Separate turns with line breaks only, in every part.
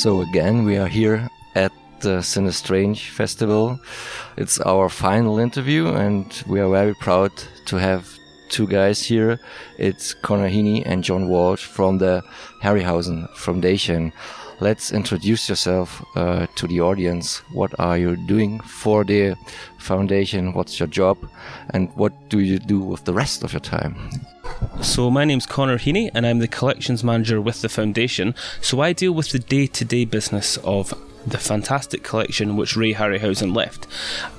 So again, we are here at the Cinestrange Festival. It's our final interview, and we are very proud to have two guys here. It's Connor Heaney and John Walsh from the Harryhausen Foundation. Let's introduce yourself uh, to the audience. What are you doing for the foundation? What's your job? And what do you do with the rest of your time?
So, my name's Connor Heaney, and I'm the collections manager with the foundation. So, I deal with the day to day business of the fantastic collection which Ray Harryhausen left.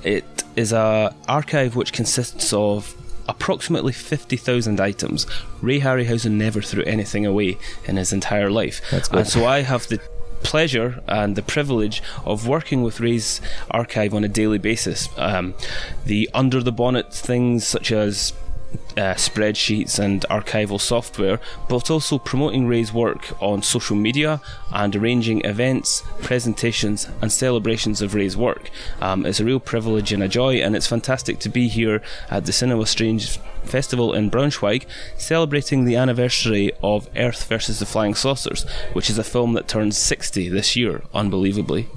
It is a archive which consists of approximately 50,000 items. Ray Harryhausen never threw anything away in his entire life. And so I have the pleasure and the privilege of working with Ray's archive on a daily basis. Um, the under the bonnet things such as uh, spreadsheets and archival software, but also promoting Ray's work on social media and arranging events, presentations, and celebrations of Ray's work. Um, it's a real privilege and a joy, and it's fantastic to be here at the Cinema Strange Festival in Braunschweig, celebrating the anniversary of Earth versus the Flying Saucers, which is a film that turns 60 this year, unbelievably.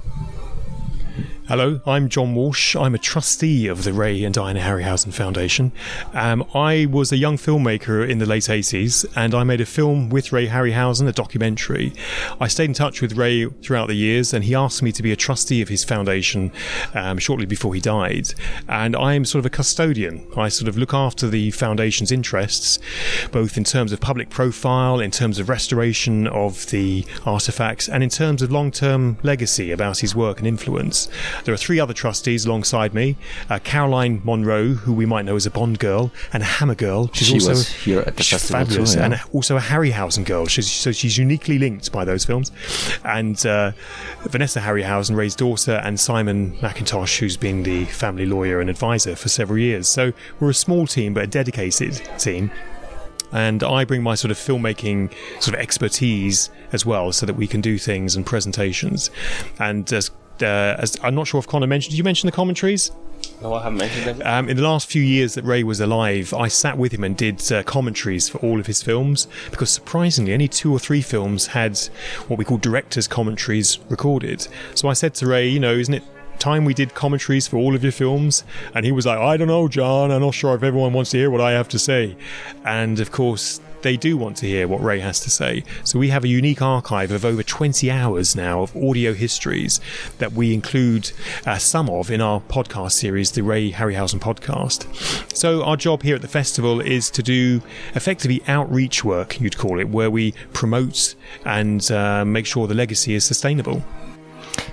Hello, I'm John Walsh. I'm a trustee of the Ray and Diana Harryhausen Foundation. Um, I was a young filmmaker in the late 80s and I made a film with Ray Harryhausen, a documentary. I stayed in touch with Ray throughout the years and he asked me to be a trustee of his foundation um, shortly before he died. And I am sort of a custodian. I sort of look after the foundation's interests, both in terms of public profile, in terms of restoration of the artifacts, and in terms of long term legacy about his work and influence. There are three other trustees alongside me uh, Caroline Munro, who we might know as a Bond girl, and a Hammer girl.
She's she also was here at the festival
fabulous,
too, yeah.
and also a Harryhausen girl. She's, so she's uniquely linked by those films. And uh, Vanessa Harryhausen, Ray's daughter, and Simon McIntosh, who's been the family lawyer and advisor for several years. So we're a small team, but a dedicated team and I bring my sort of filmmaking sort of expertise as well, so that we can do things and presentations. And as uh, as I'm not sure if Connor mentioned. Did you mention the commentaries?
No, I haven't mentioned them.
Um, in the last few years that Ray was alive, I sat with him and did uh, commentaries for all of his films because surprisingly, only two or three films had what we call director's commentaries recorded. So I said to Ray, you know, isn't it time we did commentaries for all of your films? And he was like, I don't know, John. I'm not sure if everyone wants to hear what I have to say. And of course, they do want to hear what Ray has to say. So we have a unique archive of over 20 hours now of audio histories that we include uh, some of in our podcast series, the Ray Harryhausen podcast. So our job here at the festival is to do effectively outreach work, you'd call it, where we promote and uh, make sure the legacy is sustainable.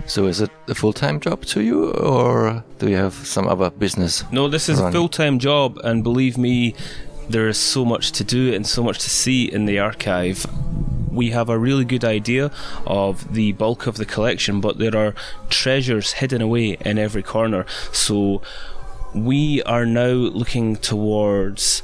So is it a full-time job to you or do you have some other business?
No, this is
run?
a full-time job and believe me there is so much to do and so much to see in the archive. We have a really good idea of the bulk of the collection, but there are treasures hidden away in every corner. So we are now looking towards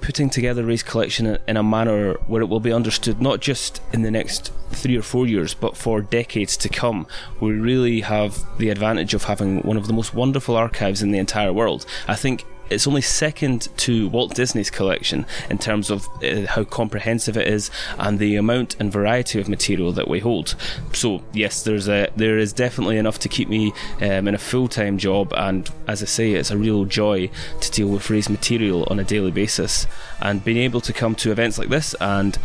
putting together Ray's collection in a manner where it will be understood not just in the next three or four years, but for decades to come. We really have the advantage of having one of the most wonderful archives in the entire world. I think it's only second to Walt Disney's collection in terms of uh, how comprehensive it is and the amount and variety of material that we hold. So yes, there's a there is definitely enough to keep me um, in a full time job, and as I say, it's a real joy to deal with Ray's material on a daily basis, and being able to come to events like this and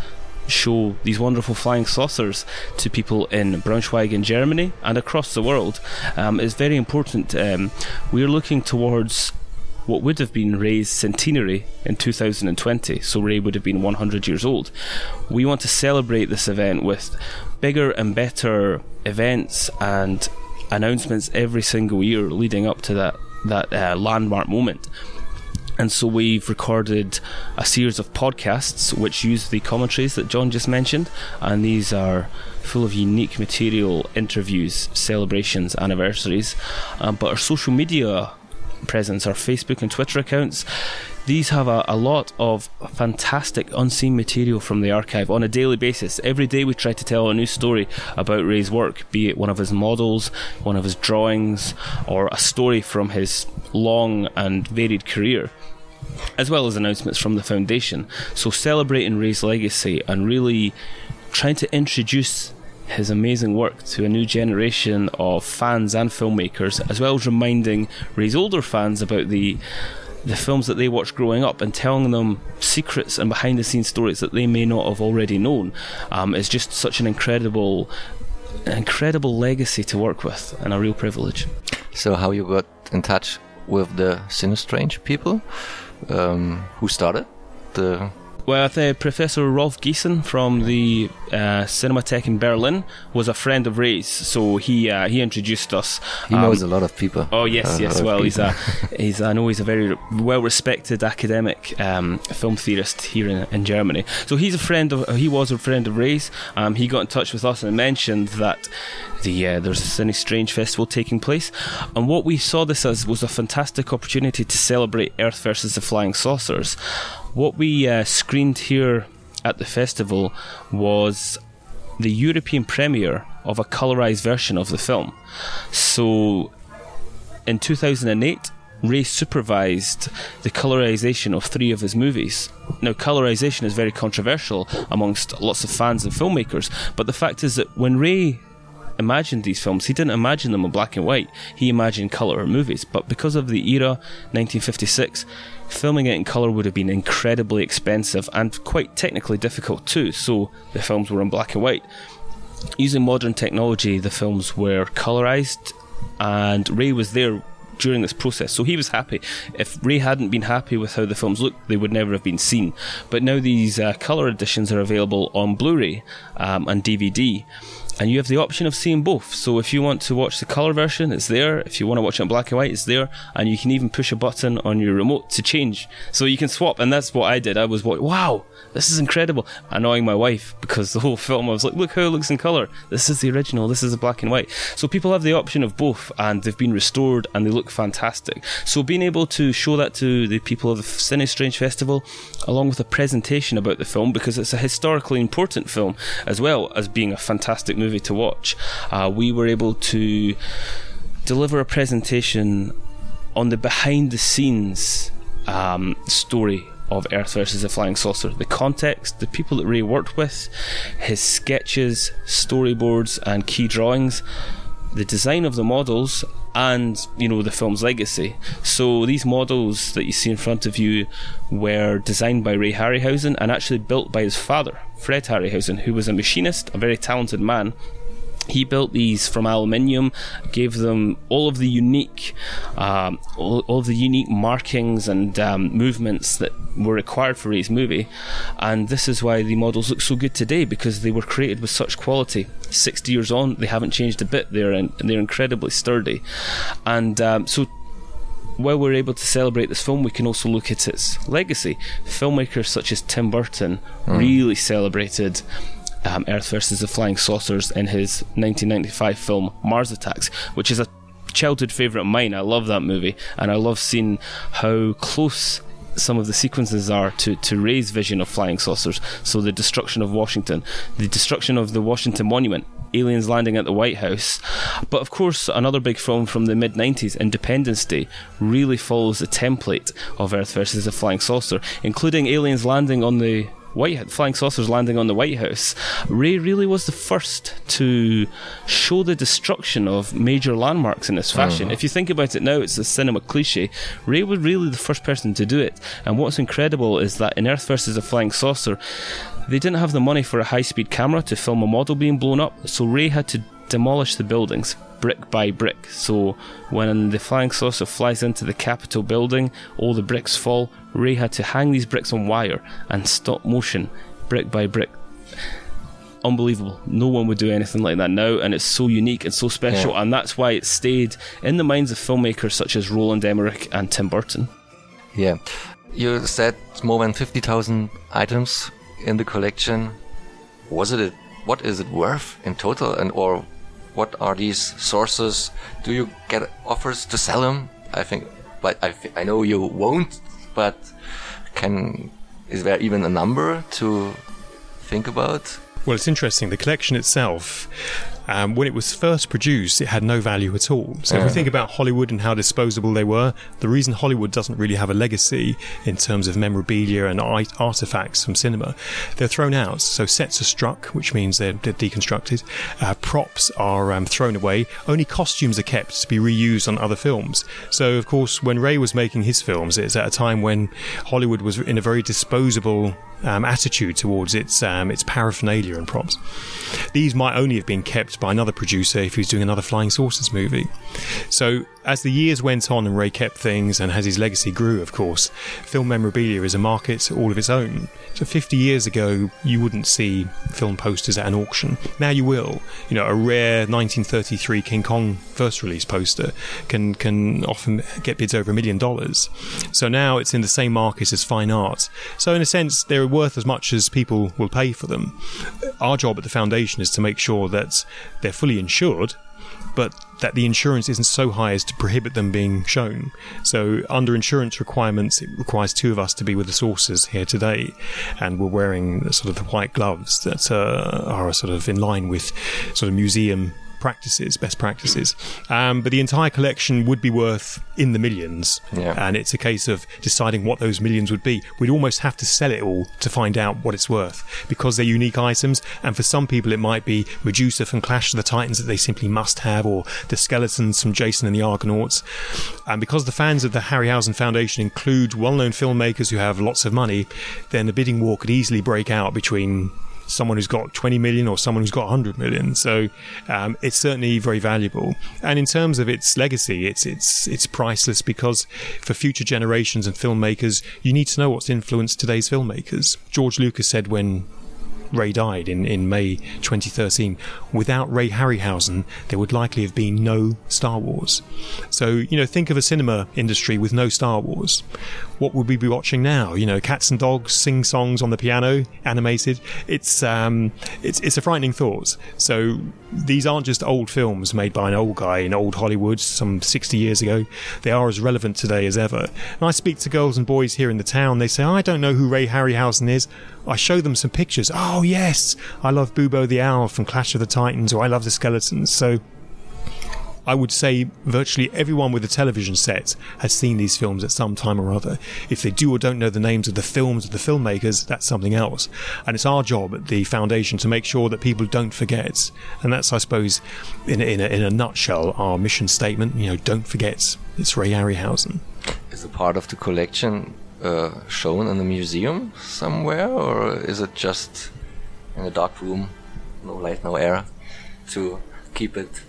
show these wonderful flying saucers to people in Braunschweig in Germany and across the world um, is very important. Um, we're looking towards what would have been Ray's centenary in 2020, so Ray would have been 100 years old. We want to celebrate this event with bigger and better events and announcements every single year leading up to that that uh, landmark moment. And so we've recorded a series of podcasts which use the commentaries that John just mentioned, and these are full of unique material, interviews, celebrations, anniversaries. Um, but our social media presence, our Facebook and Twitter accounts. These have a, a, lot of fantastic unseen material from the archive on a daily basis. Every day we try to tell a new story about Ray's work, be it one of his models, one of his drawings, or a story from his long and varied career as well as announcements from the foundation. So celebrating Ray's legacy and really trying to introduce his amazing work to a new generation of fans and filmmakers, as well as reminding Ray's older fans about the the films that they watched growing up and telling them secrets and behind the scenes stories that they may not have already known um, is just such an incredible an incredible legacy to work with and a real privilege.
So, how you got in touch with the Cinestrange people um, who started the
well, I think Professor Rolf Giesen from the uh, Cinematheque in Berlin was a friend of Ray's, so he uh, he introduced us.
He um, knows a lot of people.
Oh yes, yes. Well, he's a he's I know he's a very well respected academic um, film theorist here in, in Germany. So he's a friend of he was a friend of Ray's. Um, he got in touch with us and mentioned that the uh, there's a Cinestrange festival taking place, and what we saw this as was a fantastic opportunity to celebrate Earth versus the Flying Saucers what we uh, screened here at the festival was the European premiere of a colorized version of the film. So in 2008, Ray supervised the colorization of three of his movies. Now, colorization is very controversial amongst lots of fans and filmmakers, but the fact is that when Ray imagined these films, he didn't imagine them in black and white, he imagined color movies. But because of the era, 1956, filming it in colour would have been incredibly expensive and quite technically difficult too, so the films were in black and white. Using modern technology, the films were colorized, and Ray was there during this process. So he was happy. If Ray hadn't been happy with how the films looked, they would never have been seen. But now these uh, colour editions are available on Blu ray um, and DVD and you have the option of seeing both. So if you want to watch the color version, it's there. If you want to watch it in black and white, it's there. And you can even push a button on your remote to change. So you can swap. And that's what I did. I was like, wow, this is incredible. Annoying my wife because the whole film, I was like, look how it looks in color. This is the original. This is the black and white. So people have the option of both and they've been restored and they look fantastic. So being able to show that to the people of the Cine Strange Festival, along with a presentation about the film, because it's a historically important film as well as being a fantastic movie movie to watch, uh, we were able to deliver a presentation on the behind the scenes um, story of Earth versus the Flying Saucer. The context, the people that Ray worked with, his sketches, storyboards, and key drawings, the design of the models, and you know the film's legacy. So these models that you see in front of you were designed by Ray Harryhausen and actually built by his father, Fred Harryhausen, who was a machinist, a very talented man he built these from aluminium, gave them all of the unique, um, all, all, of the unique markings and um, movements that were required for his movie, and this is why the models look so good today because they were created with such quality. Sixty years on, they haven't changed a bit. They're in, they're incredibly sturdy, and um, so while we're able to celebrate this film, we can also look at its legacy. Filmmakers such as Tim Burton mm. really celebrated um, Earth versus the Flying Saucers in his 1995 film Mars Attacks, which is a childhood favourite of mine. I love that movie, and I love seeing how close some of the sequences are to, to Ray's vision of flying saucers. So the destruction of Washington, the destruction of the Washington Monument, aliens landing at the White House. But of course, another big film from the mid 90s, Independence Day, really follows the template of Earth versus the Flying Saucer, including aliens landing on the White flying saucers landing on the White House, Ray really was the first to show the destruction of major landmarks in this fashion. Uh-huh. If you think about it now, it's a cinema cliche. Ray was really the first person to do it. And what's incredible is that in Earth versus a Flying Saucer, they didn't have the money for a high speed camera to film a model being blown up, so Ray had to demolish the buildings brick by brick. So when the flying saucer flies into the Capitol building, all the bricks fall. Ray had to hang these bricks on wire and stop motion, brick by brick. Unbelievable. No one would do anything like that now, and it's so unique and so special, yeah. and that's why it stayed in the minds of filmmakers such as Roland Emmerich and Tim Burton.
Yeah. You said more than 50,000 items in the collection. Was it, what is it worth in total, and or what are these sources? Do you get offers to sell them? I think, but I, I know you won't. But can is there even a number to think about?
Well, it's interesting. The collection itself Um, when it was first produced, it had no value at all. So if we think about Hollywood and how disposable they were, the reason Hollywood doesn't really have a legacy in terms of memorabilia and art- artifacts from cinema, they're thrown out. So sets are struck, which means they're, they're deconstructed. Uh, props are um, thrown away. Only costumes are kept to be reused on other films. So of course, when Ray was making his films, it's at a time when Hollywood was in a very disposable um, attitude towards its um, its paraphernalia and props. These might only have been kept by another producer if he was doing another Flying Saucers movie. So as the years went on and Ray kept things and as his legacy grew, of course, film memorabilia is a market all of its own. So 50 years ago, you wouldn't see film posters at an auction. Now you will. You know, a rare 1933 King Kong first release poster can can often get bids over a million dollars. So now it's in the same market as fine art. So in a sense, they're worth as much as people will pay for them. Our job at the foundation is to make sure that they're fully insured but that the insurance isn't so high as to prohibit them being shown. So, under insurance requirements, it requires two of us to be with the sources here today, and we're wearing sort of the white gloves that uh, are sort of in line with sort of museum practices, best practices. Um, but the entire collection would be worth in the millions,
Yeah.
and it's a case of deciding what those millions would be. We'd almost have to sell it all to find out what it's worth because they're unique items. And for some people, it might be Medusa from Clash of the Titans that they simply must have, or the skeletons from Jason and the Argonauts. And because the fans of the Harryhausen Foundation include well-known filmmakers who have lots of money, then the bidding war could easily break out between someone who's got 20 million or someone who's got 100 million. So um, it's certainly very valuable. And in terms of its legacy, it's it's it's priceless because for future generations and filmmakers, you need to know what's influenced today's filmmakers. George Lucas said when Ray died in, in May 2013. Without Ray Harryhausen, there would likely have been no Star Wars. So, you know, think of a cinema industry with no Star Wars. What would we be watching now? You know, cats and dogs sing songs on the piano, animated. It's um, it's it's a frightening thought. So these aren't just old films made by an old guy in old Hollywood some 60 years ago. They are as relevant today as ever. And I speak to girls and boys here in the town. They say, I don't know who Ray Harryhausen is. I show them some pictures. Oh, yes, I love Bubo the Owl from Clash of the Titans, or I love the Skeletons. So I would say virtually everyone with a television set has seen these films at some time or other. If they do or don't know the names of the films of the filmmakers, that's something else. And it's our job at the foundation to make sure that people don't forget. And that's, I suppose, in a, in a, in a nutshell, our mission statement. You know, don't forget, it's Ray Harryhausen.
Is a part of the collection uh, shown in the museum somewhere, or is it just in a dark room, no light, no air, to keep it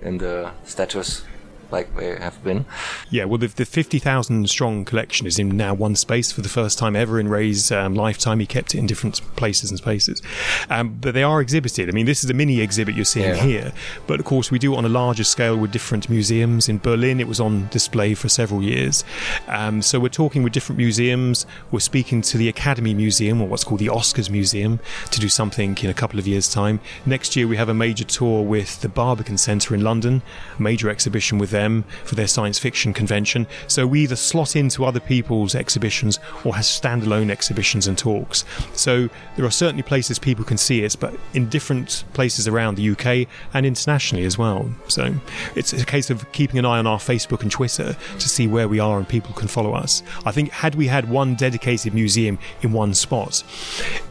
in the statues like they have been?
Yeah, well, the, the 50,000 strong collection is in now one space for the first time ever in Ray's um, lifetime. He kept it in different places and spaces. Um, but they are exhibited. I mean, this is a mini exhibit you're seeing
Yeah.
here. But of course, we do it on a larger scale with different museums. In Berlin, it was on display for several years. Um, so we're talking with different museums. We're speaking to the Academy Museum, or what's called the Oscars Museum, to do something in a couple of years' time. Next year, we have a major tour with the Barbican Centre in London, a major exhibition with them for their science fiction convention. So we either slot into other people's exhibitions or have standalone exhibitions and talks. So there are certainly places people can see it, but in different places around the UK and internationally as well. So it's a case of keeping an eye on our Facebook and Twitter to see where we are and people can follow us. I think had we had one dedicated museum in one spot,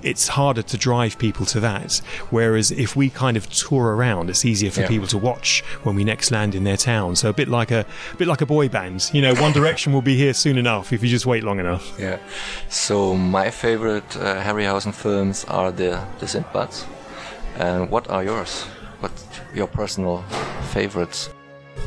it's harder to drive people to that. Whereas if we kind of tour around, it's easier for
Yeah.
people to watch when we next land in their town. So a bit like a, a bit like a boy band. You know, One Direction will be here soon enough if you just wait long enough.
Yeah. So my favorite uh, Harryhausen films are the the Sindbads. And what are yours? What your personal favorites?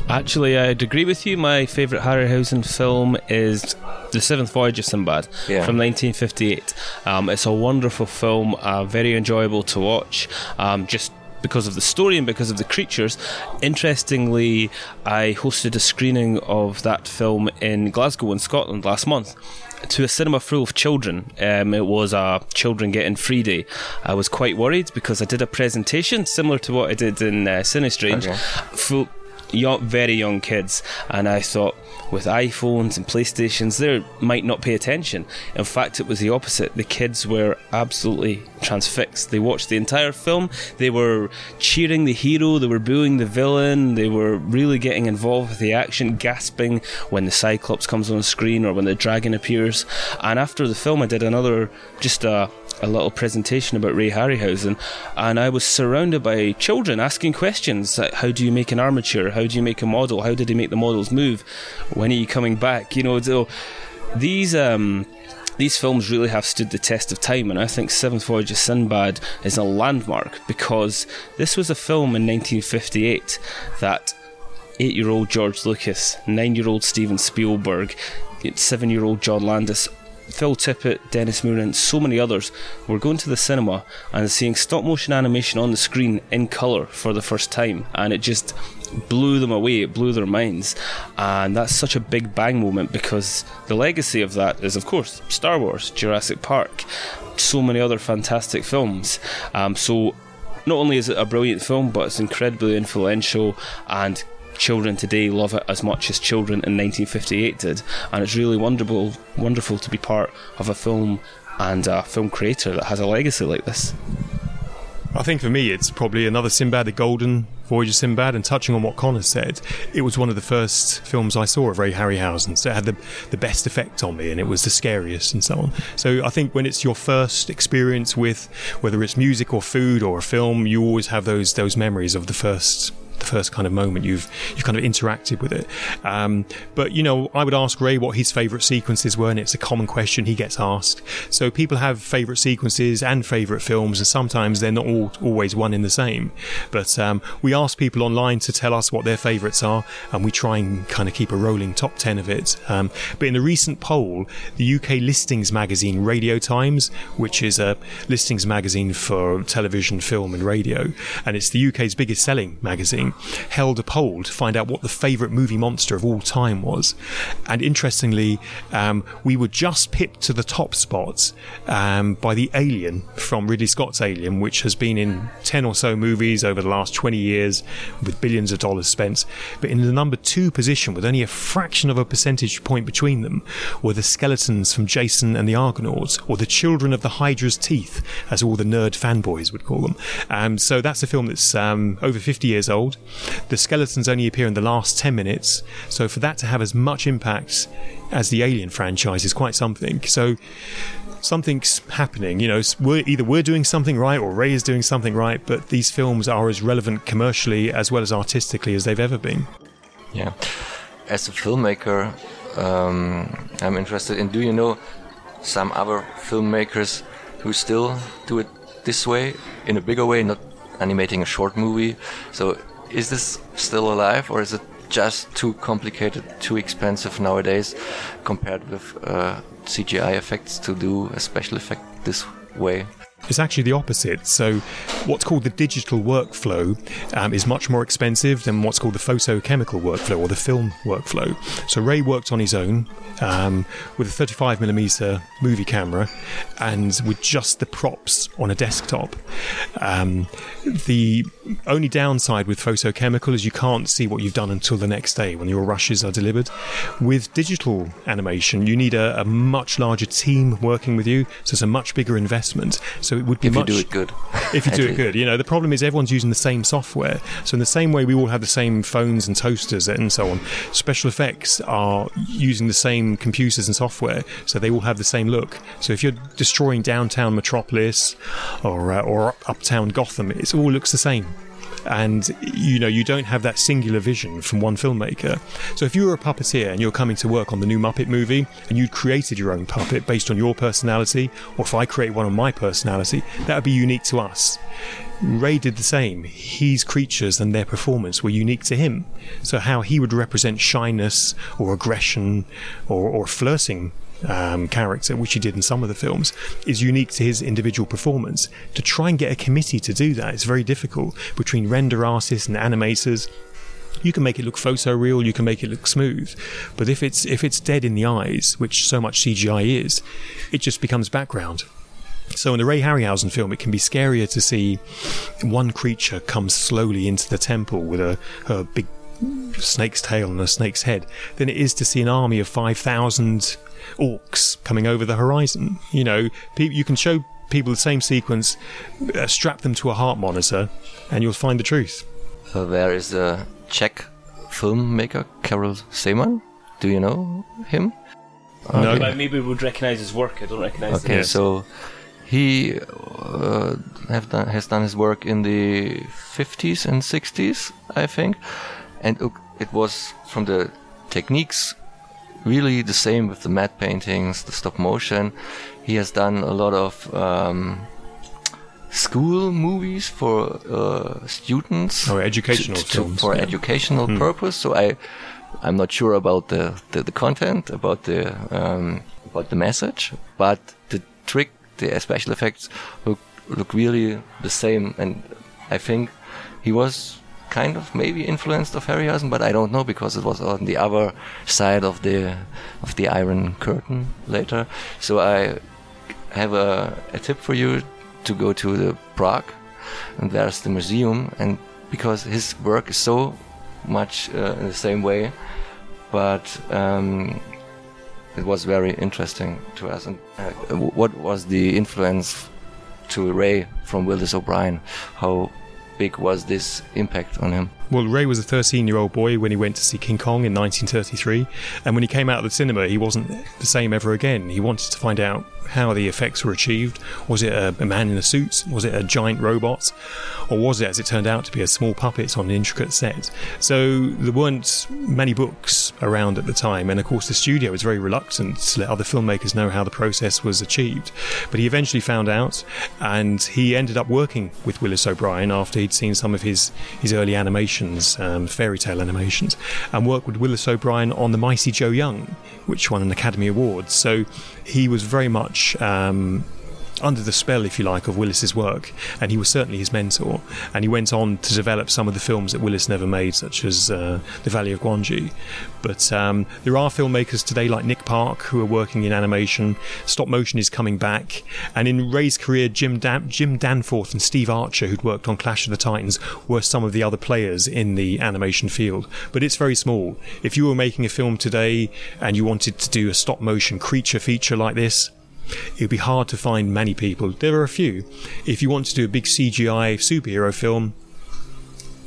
Actually, I'd agree with you. My favourite Harryhausen film is The Seventh Voyage of Sinbad
Yeah.
from 1958. Um, it's a wonderful film, uh, very enjoyable to watch. Um, just because of the story and because of the creatures. Interestingly, I hosted a screening of that film in Glasgow, in Scotland, last month. To a cinema full of children. Um, it was a children getting free day. I was quite worried because I did a presentation similar to what I did in uh, Cinestrange,
Okay.
full young, very young kids, and I thought with iPhones and PlayStations, they might not pay attention. In fact, it was the opposite. The kids were absolutely transfixed. They watched the entire film. They were cheering the hero. They were booing the villain. They were really getting involved with the action, gasping when the Cyclops comes on screen or when the dragon appears. And after the film, I did another just a a little presentation about Ray Harryhausen, and I was surrounded by children asking questions like, How do you make an armature? How do you make a model? How did he make the models move? When are you coming back? You know, so these. Um, these films really have stood the test of time, and I think Seventh Voyage of Sinbad is a landmark because this was a film in 1958 that eight year old George Lucas, nine year old Steven Spielberg, seven year old John Landis Phil Tippett, Dennis Muren, so many others were going to the cinema and seeing stop motion animation on the screen in colour for the first time, and it just blew them away, it blew their minds. And that's such a big bang moment because the legacy of that is, of course, Star Wars, Jurassic Park, so many other fantastic films. Um, so not only is it a brilliant film, but it's incredibly influential and children today love it as much as children in 1958 did, and it's really wonderful, wonderful to be part of a film and a film creator that has a legacy like this.
I think for me, it's probably another Sinbad, the Golden Voyage of Sinbad, and touching on what Connor said, it was one of the first films I saw of Ray Harryhausen, so it had the, the best effect on me, and it was the scariest and so on. So I think when it's your first experience with whether it's music or food or a film, you always have those those memories of the first the first kind of moment you've you've kind of interacted with it. Um, but you know, I would ask Ray what his favourite sequences were, and it's a common question he gets asked. So people have favourite sequences and favourite films, and sometimes they're not all always one in the same. But um, we ask people online to tell us what their favourites are, and we try and kind of keep a rolling top ten of it. Um, but in a recent poll, the UK listings magazine Radio Times, which is a listings magazine for television, film, and radio, and it's the UK's biggest selling magazine held a poll to find out what the favourite movie monster of all time was. And interestingly, um, we were just pipped to the top spot um, by the Alien from Ridley Scott's Alien, which has been in 10 or so movies over the last 20 years with billions of dollars spent. But in the number two position, with only a fraction of a percentage point between them, were the skeletons from Jason and the Argonauts, or the children of the Hydra's teeth, as all the nerd fanboys would call them. Um, so that's a film that's um, over 50 years old. The skeletons only appear in the last 10 minutes, so for that to have as much impact as the Alien franchise is quite something. So something's happening. You know, we're, either we're doing something right or Ray is doing something right, but these films are as relevant commercially as well as artistically as they've ever been.
Yeah. As a filmmaker, um, I'm interested in do you know some other filmmakers who still do it this way, in a bigger way, not animating a short movie? So is this still alive, or is it just too complicated, too expensive nowadays, compared with uh, CGI effects to do a special effect this way?
It's actually the opposite. So, what's called the digital workflow um, is much more expensive than what's called the photochemical workflow or the film workflow. So, Ray worked on his own um, with a 35mm movie camera and with just the props on a desktop. Um, the only downside with photochemical is you can't see what you've done until the next day when your rushes are delivered. With digital animation, you need a, a much larger team working with you, so it's a much bigger investment. So it would be
if
much,
you do it good.
if you do it good, you know the problem is everyone's using the same software. So in the same way we all have the same phones and toasters and so on, special effects are using the same computers and software, so they all have the same look. So if you're destroying downtown Metropolis or uh, or uptown Gotham, it all looks the same and you know you don't have that singular vision from one filmmaker. So if you were a puppeteer and you're coming to work on the new Muppet movie and you'd created your own puppet based on your personality, or if I create one on my personality, that would be unique to us. Ray did the same. His creatures and their performance were unique to him. So how he would represent shyness or aggression or, or flirting um, character, which he did in some of the films, is unique to his individual performance. To try and get a committee to do that is very difficult between render artists and animators. You can make it look photoreal, you can make it look smooth, but if it's if it's dead in the eyes, which so much CGI is, it just becomes background. So in the Ray Harryhausen film, it can be scarier to see one creature come slowly into the temple with a her big snake's tail and a snake's head than it is to see an army of 5,000 orcs coming over the horizon. You know, you can show people the same sequence, uh, strap them to a heart monitor, and you'll find the truth.
So there is a Czech filmmaker, Karel Zeman. Do you know him?
No, okay. maybe we would recognize his work. I don't recognize.
Okay, so he uh, have done, has done his work in the 50s and 60s, I think, and it was from the techniques really the same with the matte paintings, the stop motion. He has done a lot of um, school movies for uh, students.
Or educational to, to, films.
For yeah. educational hmm. purpose. So I, I'm not sure about the, the, the content, about the um, about the message, but the trick, the special effects look look really the same, and I think he was kind of maybe influenced of Harryhausen, but I don't know because it was on the other side of the of the Iron Curtain later. So I have a, a tip for you to go to the Prague, and there's the museum, and because his work is so much uh, in the same way, but um, it was very interesting to us. And uh, what was the influence to Ray from Willis O'Brien? How big was this impact on him?
Well, Ray was a 13 year old boy when he went to see King Kong in 1933. And when he came out of the cinema, he wasn't the same ever again. He wanted to find out how the effects were achieved. Was it a, a, man in a suit? Was it a giant robot? Or was it, as it turned out to be, a small puppet on an intricate set? So there weren't many books around at the time, and of course the studio was very reluctant to let other filmmakers know how the process was achieved. But he eventually found out, and he ended up working with Willis O'Brien after he'd seen some of his, his early animations, um, fairy tale animations, and worked with Willis O'Brien on The Mighty Joe Young, which won an Academy Award. So he was very much um, under the spell, if you like, of Willis's work, and he was certainly his mentor. And he went on to develop some of the films that Willis never made, such as uh, The Valley of Gwangi. But um, there are filmmakers today like Nick Park who are working in animation. Stop motion is coming back, and in Ray's career, Jim Dan- Jim Danforth and Steve Archer, who'd worked on Clash of the Titans, were some of the other players in the animation field. But it's very small. If you were making a film today and you wanted to do a stop motion creature feature like this, it would be hard to find many people. There are a few. If you want to do a big CGI superhero film,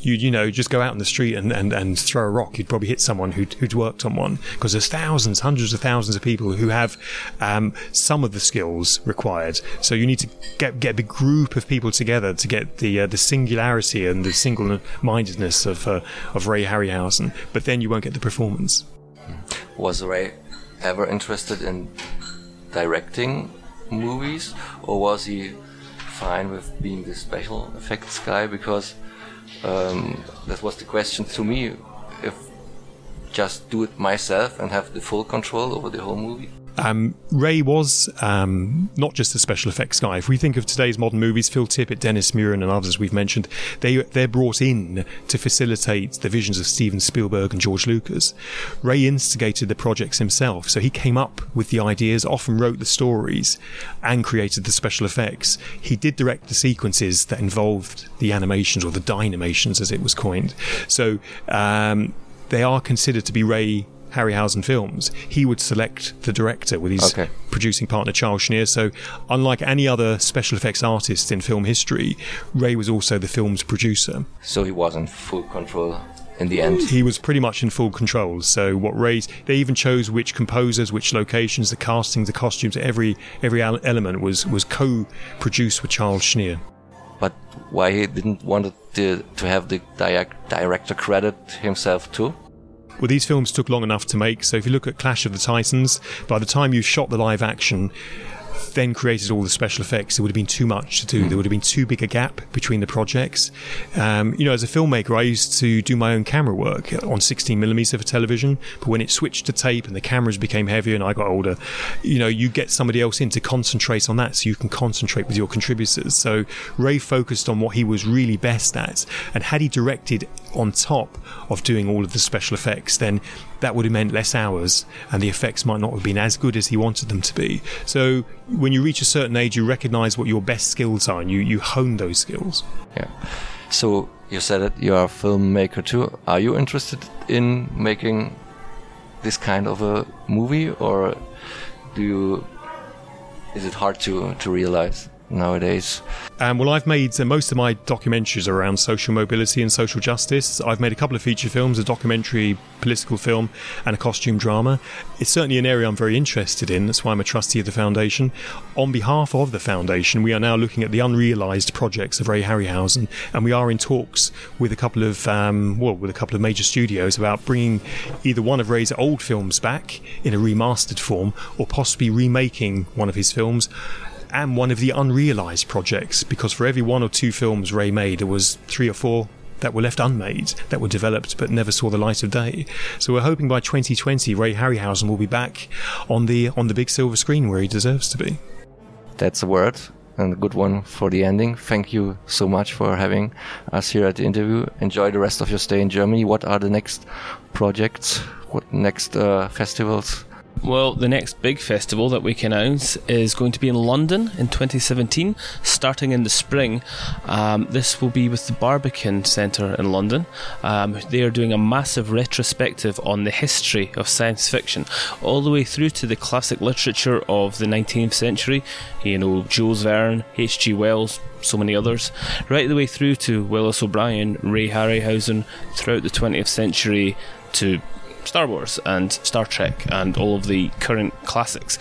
you you know just go out in the street and, and, and throw a rock. You'd probably hit someone who'd, who'd worked on one. Because there's thousands hundreds of thousands of people who have um, some of the skills required. So you need to get get a group of people together to get the uh, the singularity and the single-mindedness of uh, of Ray Harryhausen. But then you won't get the performance.
Was Ray ever interested in directing movies, or was he fine with being the special effects guy? Because um, that was the question to me: if just do it myself and have the full control over the whole movie.
Um, Ray was um, not just a special effects guy. If we think of today's modern movies, Phil Tippett, Dennis Muren, and others we've mentioned, they they're brought in to facilitate the visions of Steven Spielberg and George Lucas. Ray instigated the projects himself, so he came up with the ideas, often wrote the stories, and created the special effects. He did direct the sequences that involved the animations or the dynamations, as it was coined. So. Um, they are considered to be Ray Harryhausen films, he would select the director with his okay. producing partner Charles Schneer. So, unlike any other special effects artist in film history, Ray was also the film's producer.
So he wasn't full control in the end.
He was pretty much in full control. So what Ray's, they even chose which composers, which locations, the casting, the costumes, every every element was was co-produced with Charles Schneer.
But why he didn't want to, to have the director credit himself too?
Well, these films took long enough to make. So if you look at Clash of the Titans, by the time you shot the live action, then created all the special effects, it would have been too much to do. Mm. There would have been too big a gap between the projects. Um, you know, as a filmmaker, I used to do my own camera work on 16 millimeter for television. But when it switched to tape and the cameras became heavier and I got older, you know, you get somebody else in to concentrate on that so you can concentrate with your contributors. So Ray focused on what he was really best at. And had he directed on top of doing all of the special effects, then that would have meant less hours and the effects might not have been as good as he wanted them to be. So when you reach a certain age, you recognize what your best skills are and you, you hone those skills.
Yeah. So you said it. You are a filmmaker too. Are you interested in making this kind of a movie, or do you? Is it hard to to realize? Nowadays?
Um, well, I've made uh, most of my documentaries around social mobility and social justice. I've made a couple of feature films, a documentary, political film, and a costume drama. It's certainly an area I'm very interested in. That's why I'm a trustee of the foundation. On behalf of the foundation, we are now looking at the unrealised projects of Ray Harryhausen, and we are in talks with a couple of um, well, with a couple of major studios about bringing either one of Ray's old films back in a remastered form, or possibly remaking one of his films and one of the unrealised projects because for every one or two films Ray made, there was three or four that were left unmade, that were developed but never saw the light of day. So we're hoping by 2020 Ray Harryhausen will be back on the on the big silver screen where he deserves to be.
That's a word and a good one for the ending. Thank you so much for having us here at the interview. Enjoy the rest of your stay in Germany. What are the next projects? What next uh, festivals?
Well, the next big festival that we can announce is going to be in London in 2017, starting in the spring. Um, this will be with the Barbican Centre in London. Um, they are doing a massive retrospective on the history of science fiction, all the way through to the classic literature of the 19th century. You know, Jules Verne, H.G. Wells, so many others, right the way through to Willis O'Brien, Ray Harryhausen, throughout the 20th century to Star Wars and Star Trek and all of the current classics.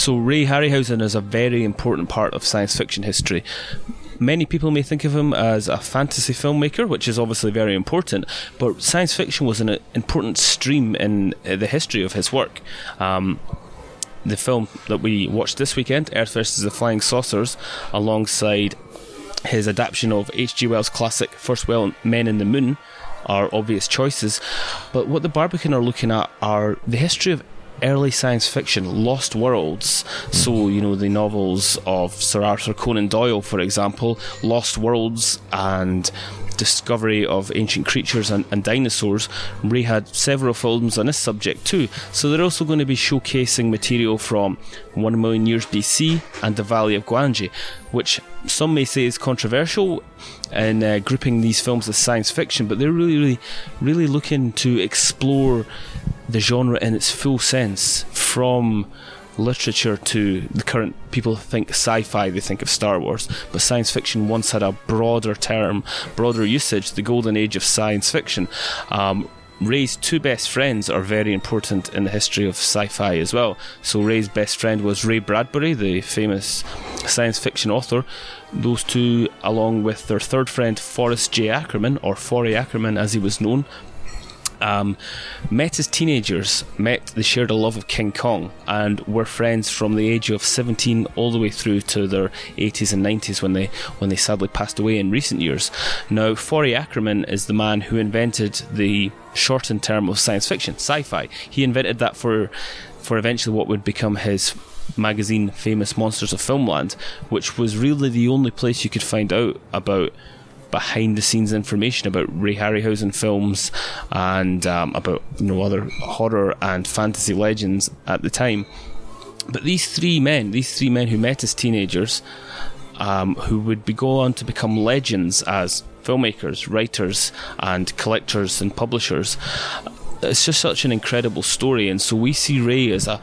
So Ray Harryhausen is a very important part of science fiction history. Many people may think of him as a fantasy filmmaker, which is obviously very important, but science fiction was an important stream in uh, the history of his work. Um, the film that we watched this weekend, Earth vs. the Flying Saucers, alongside his adaptation of H.G. Wells' classic First Well Men in the Moon, are obvious choices. But what the Barbican are looking at are the history of early science fiction, lost worlds. So, you know, the novels of Sir Arthur Conan Doyle, for example, Lost Worlds and discovery of ancient creatures and, and, dinosaurs. Ray had several films on this subject too. So they're also going to be showcasing material from 1 million years BC and the Valley of Gwangi, which some may say is controversial in uh, grouping these films as science fiction, but they're really, really, really looking to explore the genre in its full sense from literature to the current people think sci-fi they think of Star Wars but science fiction once had a broader term broader usage the golden age of science fiction um, Ray's two best friends are very important in the history of sci fi as well. So, Ray's best friend was Ray Bradbury, the famous science fiction author. Those two, along with their third friend, Forrest J. Ackerman, or Forry Ackerman as he was known, um, met as teenagers, met, they shared a love of King Kong and were friends from the age of 17 all the way through to their 80s and 90s when they when they sadly passed away in recent years. Now, Forry Ackerman is the man who invented the shortened term of science fiction, sci-fi. He invented that for for eventually what would become his magazine famous monsters of filmland which was really the only place you could find out about behind the scenes information about Ray Harryhausen films and um, about you know other horror and fantasy legends at the time. But these three men, these three men who met as teenagers, um, who would be go on to become legends as filmmakers, writers, and collectors and publishers, it's just such an incredible story. And so we see Ray as a,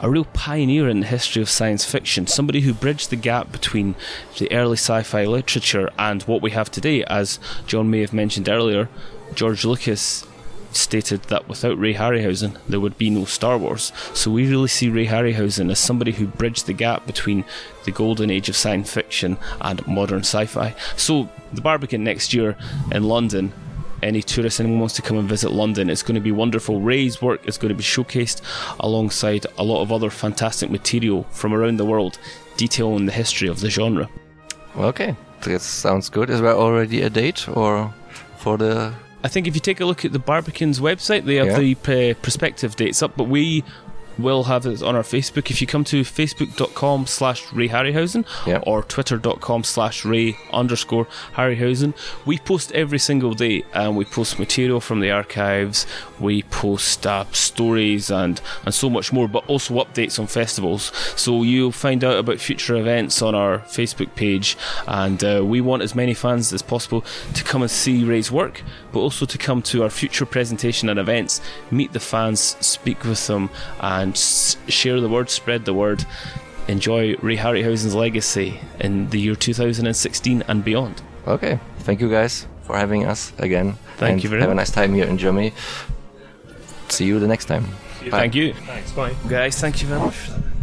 a real pioneer in the history of science fiction, somebody who bridged the gap between the early sci fi literature and what we have today. As John may have mentioned earlier, George Lucas stated that without Ray Harryhausen, there would be no Star Wars. So we really see Ray Harryhausen as somebody who bridged the gap between the golden age of science fiction and modern sci fi. So the Barbican next year in London any tourist anyone wants to come and visit London. It's going to be wonderful. Ray's work is going to be showcased alongside a lot of other fantastic material from around the world, detailing the history of the genre.
Okay, that sounds good. Is there already a date or for the?
I think if you take a look at the Barbican's website, they have yeah. the uh, prospective dates up, but we will have it on our Facebook. If you come to facebook.com slash Ray Harryhausen
Yep.
or twitter.com slash Ray underscore Harryhausen, we post every single day and we post material from the archives, we post uh, stories and, and so much more, but also updates on festivals. So you'll find out about future events on our Facebook page, and uh, we want as many fans as possible to come and see Ray's work, but also to come to our future presentation and events, meet the fans, speak with them, and s- share the word, spread the word. Enjoy Ray Harryhausen's legacy in the year 2016 and beyond.
Okay. Thank you guys for having us again.
Thank
and
you very
Have a nice time here in Germany. See you the next time. Bye.
Thank you.
Thanks. Bye.
Guys, thank you very much for that.